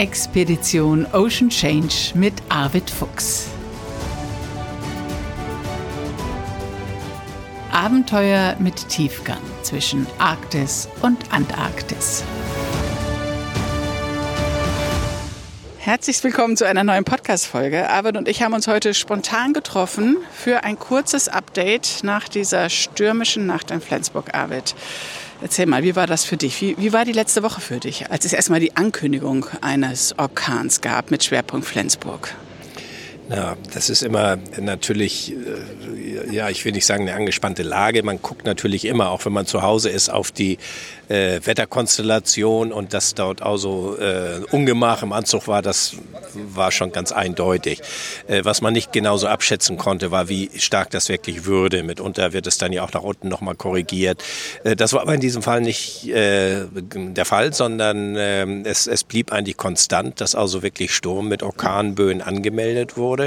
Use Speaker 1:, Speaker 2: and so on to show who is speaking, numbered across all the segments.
Speaker 1: Expedition Ocean Change mit Arvid Fuchs. Abenteuer mit Tiefgang zwischen Arktis und Antarktis. Herzlich willkommen zu einer neuen Podcast-Folge. Arvid und ich haben uns heute spontan getroffen für ein kurzes Update nach dieser stürmischen Nacht in Flensburg, Arvid. Erzähl mal, wie war das für dich? Wie, wie war die letzte Woche für dich, als es erstmal die Ankündigung eines Orkans gab mit Schwerpunkt Flensburg?
Speaker 2: Ja, das ist immer natürlich, äh, ja, ich will nicht sagen eine angespannte Lage. Man guckt natürlich immer, auch wenn man zu Hause ist, auf die äh, Wetterkonstellation und dass dort also äh, Ungemach im Anzug war, das war schon ganz eindeutig. Äh, was man nicht genauso abschätzen konnte, war, wie stark das wirklich würde. Mitunter wird es dann ja auch nach unten nochmal korrigiert. Äh, das war aber in diesem Fall nicht äh, der Fall, sondern äh, es, es blieb eigentlich konstant, dass also wirklich Sturm mit Orkanböen angemeldet wurde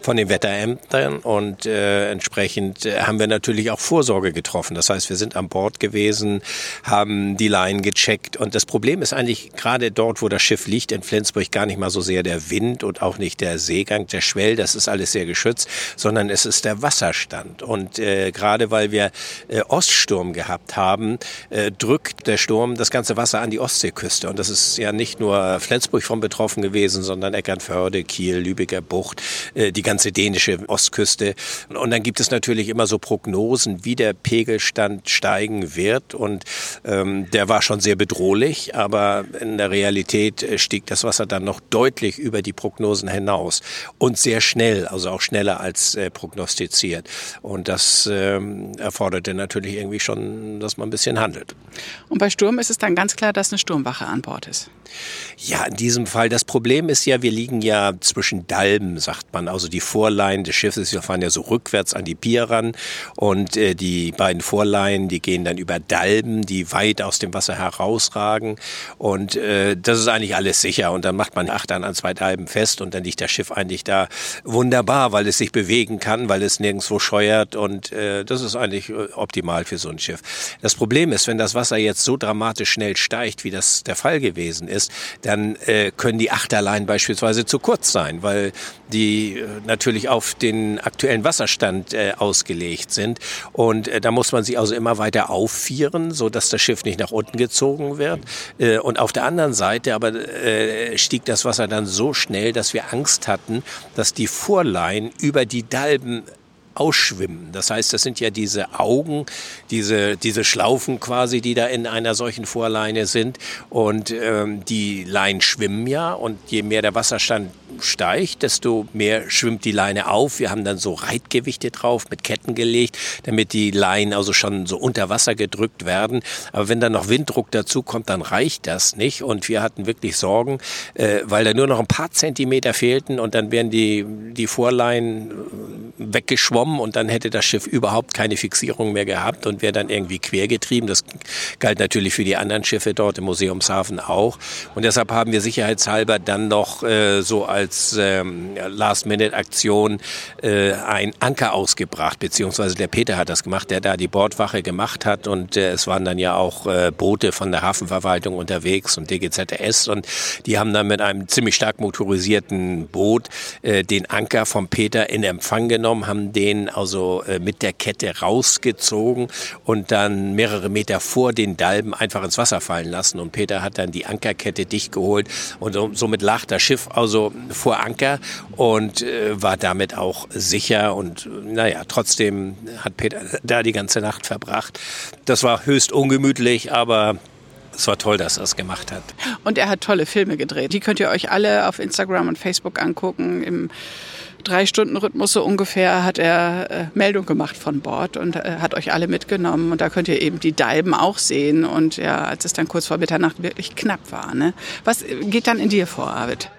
Speaker 2: von den Wetterämtern und äh, entsprechend äh, haben wir natürlich auch Vorsorge getroffen. Das heißt, wir sind an Bord gewesen, haben die Line gecheckt. Und das Problem ist eigentlich gerade dort, wo das Schiff liegt, in Flensburg, gar nicht mal so sehr der Wind und auch nicht der Seegang, der Schwell, das ist alles sehr geschützt, sondern es ist der Wasserstand. Und äh, gerade weil wir äh, Oststurm gehabt haben, äh, drückt der Sturm das ganze Wasser an die Ostseeküste. Und das ist ja nicht nur Flensburg von betroffen gewesen, sondern Eckernförde, Kiel, Lübecker Bucht, die ganze dänische Ostküste. Und dann gibt es natürlich immer so Prognosen, wie der Pegelstand steigen wird. Und ähm, ähm, der war schon sehr bedrohlich, aber in der Realität äh, stieg das Wasser dann noch deutlich über die Prognosen hinaus und sehr schnell, also auch schneller als äh, prognostiziert. Und das ähm, erforderte natürlich irgendwie schon, dass man ein bisschen handelt.
Speaker 1: Und bei Sturm ist es dann ganz klar, dass eine Sturmwache an Bord ist.
Speaker 2: Ja, in diesem Fall. Das Problem ist ja, wir liegen ja zwischen Dalben, sagt man. Also die Vorleihen des Schiffes, fahren ja so rückwärts an die Pier ran und äh, die beiden Vorleihen, die gehen dann über Dalben, die weit aus dem Wasser herausragen. Und äh, das ist eigentlich alles sicher. Und dann macht man Achtern an zwei Dalben fest und dann liegt das Schiff eigentlich da wunderbar, weil es sich bewegen kann, weil es nirgendwo scheuert. Und äh, das ist eigentlich äh, optimal für so ein Schiff. Das Problem ist, wenn das Wasser jetzt so dramatisch schnell steigt, wie das der Fall gewesen ist, dann äh, können die Achterlein beispielsweise zu kurz sein, weil die äh, natürlich auf den aktuellen Wasserstand äh, ausgelegt sind. Und äh, da muss man sie also immer weiter auffieren, so das Schiff nicht nach unten gezogen wird. Äh, und auf der anderen Seite aber äh, stieg das Wasser dann so schnell, dass wir Angst hatten, dass die Vorlein über die Dalben ausschwimmen. Das heißt, das sind ja diese Augen, diese, diese Schlaufen quasi, die da in einer solchen Vorleine sind. Und ähm, die Leinen schwimmen ja und je mehr der Wasserstand steigt, desto mehr schwimmt die Leine auf. Wir haben dann so Reitgewichte drauf mit Ketten gelegt, damit die Leinen also schon so unter Wasser gedrückt werden. Aber wenn dann noch Winddruck dazu kommt, dann reicht das nicht. Und wir hatten wirklich Sorgen, äh, weil da nur noch ein paar Zentimeter fehlten und dann wären die, die Vorleinen äh, weggeschwommen und dann hätte das Schiff überhaupt keine Fixierung mehr gehabt und wäre dann irgendwie quergetrieben. Das galt natürlich für die anderen Schiffe dort im Museumshafen auch. Und deshalb haben wir sicherheitshalber dann noch äh, so als als ähm, Last-Minute-Aktion äh, ein Anker ausgebracht, beziehungsweise der Peter hat das gemacht, der da die Bordwache gemacht hat und äh, es waren dann ja auch äh, Boote von der Hafenverwaltung unterwegs und DGZS und die haben dann mit einem ziemlich stark motorisierten Boot äh, den Anker vom Peter in Empfang genommen, haben den also äh, mit der Kette rausgezogen und dann mehrere Meter vor den Dalben einfach ins Wasser fallen lassen und Peter hat dann die Ankerkette dicht geholt und somit lag das Schiff also vor Anker und äh, war damit auch sicher. Und naja, trotzdem hat Peter da die ganze Nacht verbracht. Das war höchst ungemütlich, aber es war toll, dass er es gemacht hat.
Speaker 1: Und er hat tolle Filme gedreht. Die könnt ihr euch alle auf Instagram und Facebook angucken. Im drei Stunden Rhythmus so ungefähr hat er äh, Meldung gemacht von Bord und äh, hat euch alle mitgenommen und da könnt ihr eben die Dalben auch sehen und ja, als es dann kurz vor Mitternacht wirklich knapp war. Ne? Was geht dann in dir vor, Arvid?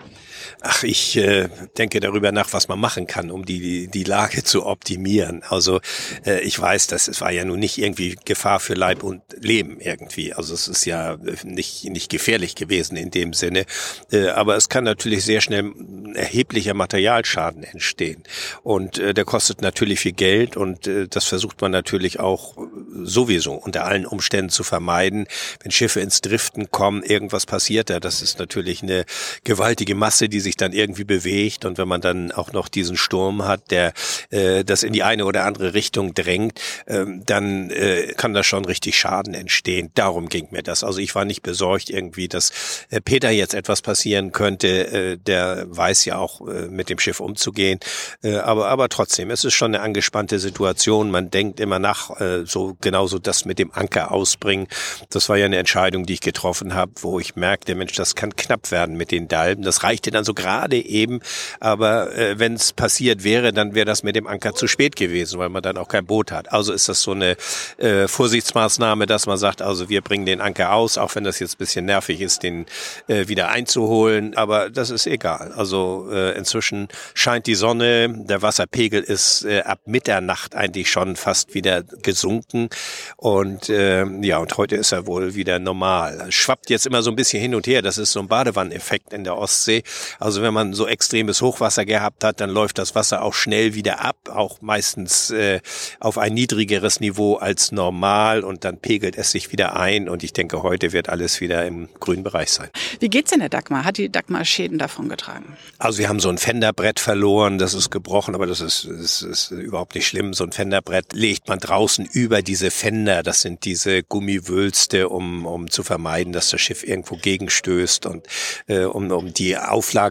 Speaker 2: Ach, ich äh, denke darüber nach, was man machen kann, um die, die Lage zu optimieren. Also äh, ich weiß, dass es war ja nun nicht irgendwie Gefahr für Leib und Leben irgendwie. Also es ist ja nicht, nicht gefährlich gewesen in dem Sinne. Äh, aber es kann natürlich sehr schnell erheblicher Materialschaden entstehen. Und äh, der kostet natürlich viel Geld und äh, das versucht man natürlich auch sowieso unter allen Umständen zu vermeiden. Wenn Schiffe ins Driften kommen, irgendwas passiert da. Das ist natürlich eine gewaltige Masse, die sich dann irgendwie bewegt. Und wenn man dann auch noch diesen Sturm hat, der äh, das in die eine oder andere Richtung drängt, äh, dann äh, kann da schon richtig Schaden entstehen. Darum ging mir das. Also ich war nicht besorgt irgendwie, dass äh, Peter jetzt etwas passieren könnte. Äh, der weiß ja auch, äh, mit dem Schiff umzugehen. Äh, aber, aber trotzdem, es ist schon eine angespannte Situation. Man denkt immer nach, äh, so genauso das mit dem Anker ausbringen. Das war ja eine Entscheidung, die ich getroffen habe, wo ich merkte, Mensch, das kann knapp werden mit den Dalben. Das reichte dann so gerade eben. Aber äh, wenn es passiert wäre, dann wäre das mit dem Anker zu spät gewesen, weil man dann auch kein Boot hat. Also ist das so eine äh, Vorsichtsmaßnahme, dass man sagt, also wir bringen den Anker aus, auch wenn das jetzt ein bisschen nervig ist, den äh, wieder einzuholen. Aber das ist egal. Also äh, inzwischen scheint die Sonne, der Wasserpegel ist äh, ab Mitternacht eigentlich schon fast wieder gesunken. Und äh, ja, und heute ist er wohl wieder normal. Schwappt jetzt immer so ein bisschen hin und her. Das ist so ein Badewanneffekt in der Ostsee. Also wenn man so extremes Hochwasser gehabt hat, dann läuft das Wasser auch schnell wieder ab, auch meistens äh, auf ein niedrigeres Niveau als normal und dann pegelt es sich wieder ein. Und ich denke, heute wird alles wieder im grünen Bereich sein.
Speaker 1: Wie geht's denn der Dagmar? Hat die Dagmar Schäden davon getragen?
Speaker 2: Also wir haben so ein Fenderbrett verloren, das ist gebrochen, aber das ist, ist, ist überhaupt nicht schlimm. So ein Fenderbrett legt man draußen über diese Fender. Das sind diese Gummiwülste, um, um zu vermeiden, dass das Schiff irgendwo gegenstößt und äh, um, um die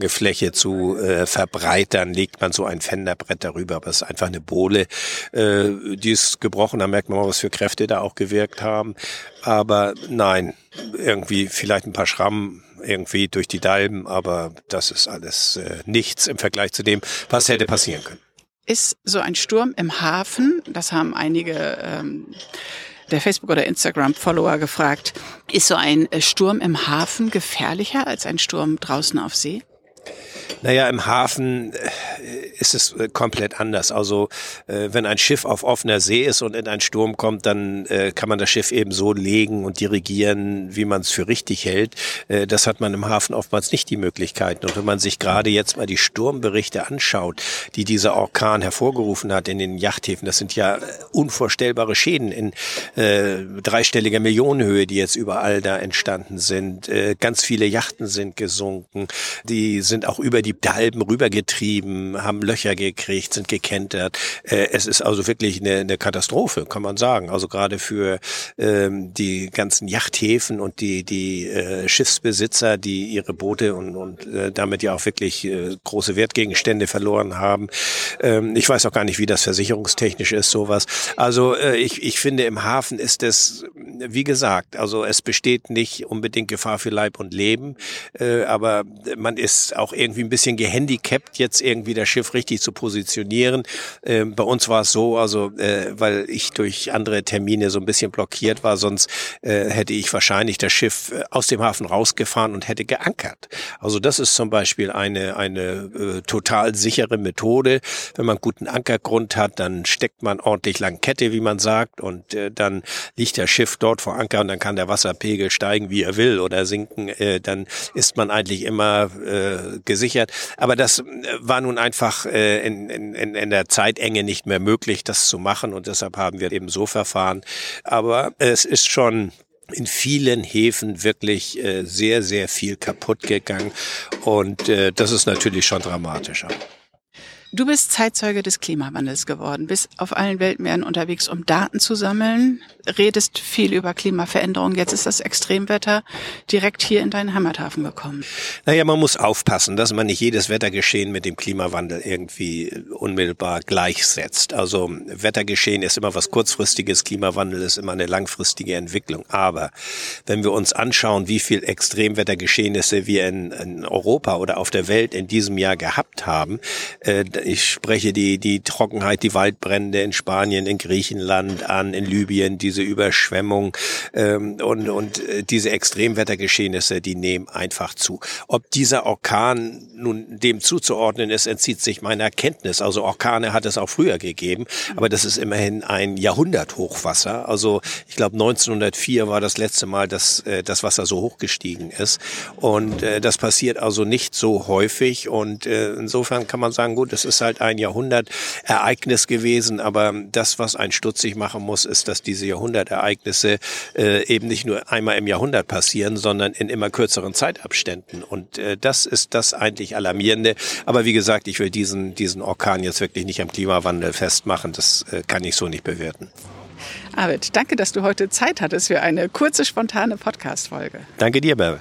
Speaker 2: Auflagefläche zu äh, verbreitern, legt man so ein Fenderbrett darüber. Aber es ist einfach eine Bohle, äh, die ist gebrochen. Da merkt man mal, was für Kräfte da auch gewirkt haben. Aber nein, irgendwie vielleicht ein paar Schrammen irgendwie durch die Dalben, aber das ist alles äh, nichts im Vergleich zu dem, was hätte passieren können.
Speaker 1: Ist so ein Sturm im Hafen, das haben einige ähm, der Facebook- oder Instagram-Follower gefragt, ist so ein äh, Sturm im Hafen gefährlicher als ein Sturm draußen auf See?
Speaker 2: Naja, im Hafen äh, ist es äh, komplett anders. Also äh, wenn ein Schiff auf offener See ist und in einen Sturm kommt, dann kann man das Schiff eben so legen und dirigieren, wie man es für richtig hält. Das hat man im Hafen oftmals nicht die Möglichkeiten. Und wenn man sich gerade jetzt mal die Sturmberichte anschaut, die dieser Orkan hervorgerufen hat in den Yachthäfen, das sind ja unvorstellbare Schäden in äh, dreistelliger Millionenhöhe, die jetzt überall da entstanden sind. Äh, ganz viele Yachten sind gesunken. Die sind auch über die Dalben rübergetrieben, haben Löcher gekriegt, sind gekentert. Äh, es ist also wirklich eine, eine Katastrophe, kann man sagen. Also gerade für ähm, die ganzen Yachthäfen und die, die äh, Schiffsbesitzer, die ihre Boote und, und äh, damit ja auch wirklich äh, große Wertgegenstände verloren haben. Ähm, ich weiß auch gar nicht, wie das versicherungstechnisch ist, sowas. Also äh, ich, ich finde, im Hafen ist es, wie gesagt, also es besteht nicht unbedingt Gefahr für Leib und Leben, äh, aber man ist auch irgendwie ein bisschen gehandicapt, jetzt irgendwie das Schiff richtig zu positionieren. Ähm, bei uns war es so, also äh, weil ich durch andere Termine so ein bisschen blockiert war, sonst äh, hätte ich wahrscheinlich das Schiff äh, aus dem Hafen rausgefahren und hätte geankert. Also das ist zum Beispiel eine, eine äh, total sichere Methode. Wenn man guten Ankergrund hat, dann steckt man ordentlich lang Kette, wie man sagt, und äh, dann liegt das Schiff dort vor Anker und dann kann der Wasserpegel steigen, wie er will oder sinken. Äh, dann ist man eigentlich immer äh, gesichert. Aber das äh, war nun einfach äh, in, in, in der Zeitenge nicht mehr möglich, das zu machen und deshalb haben wir eben so verfahren. Aber es ist schon in vielen Häfen wirklich äh, sehr, sehr viel kaputt gegangen und äh, das ist natürlich schon dramatischer.
Speaker 1: Du bist Zeitzeuge des Klimawandels geworden, bist auf allen Weltmeeren unterwegs, um Daten zu sammeln, redest viel über Klimaveränderung. Jetzt ist das Extremwetter direkt hier in deinen Heimathafen gekommen.
Speaker 2: Naja, man muss aufpassen, dass man nicht jedes Wettergeschehen mit dem Klimawandel irgendwie unmittelbar gleichsetzt. Also Wettergeschehen ist immer was kurzfristiges, Klimawandel ist immer eine langfristige Entwicklung. Aber wenn wir uns anschauen, wie viel Extremwettergeschehnisse wir in, in Europa oder auf der Welt in diesem Jahr gehabt haben, äh, ich spreche die, die Trockenheit, die Waldbrände in Spanien, in Griechenland an, in Libyen, diese Überschwemmung ähm, und, und äh, diese Extremwettergeschehnisse, die nehmen einfach zu. Ob dieser Orkan nun dem zuzuordnen ist, entzieht sich meiner Kenntnis. Also Orkane hat es auch früher gegeben, aber das ist immerhin ein Jahrhunderthochwasser. Also ich glaube 1904 war das letzte Mal, dass äh, das Wasser so hoch gestiegen ist. Und äh, das passiert also nicht so häufig. Und äh, insofern kann man sagen, gut, es ist ist halt ein Jahrhundertereignis gewesen, aber das, was ein stutzig machen muss, ist, dass diese Jahrhundertereignisse äh, eben nicht nur einmal im Jahrhundert passieren, sondern in immer kürzeren Zeitabständen. Und äh, das ist das eigentlich Alarmierende. Aber wie gesagt, ich will diesen, diesen Orkan jetzt wirklich nicht am Klimawandel festmachen. Das äh, kann ich so nicht bewerten.
Speaker 1: Arvid, danke, dass du heute Zeit hattest für eine kurze, spontane Podcast-Folge.
Speaker 2: Danke dir, Bärbel.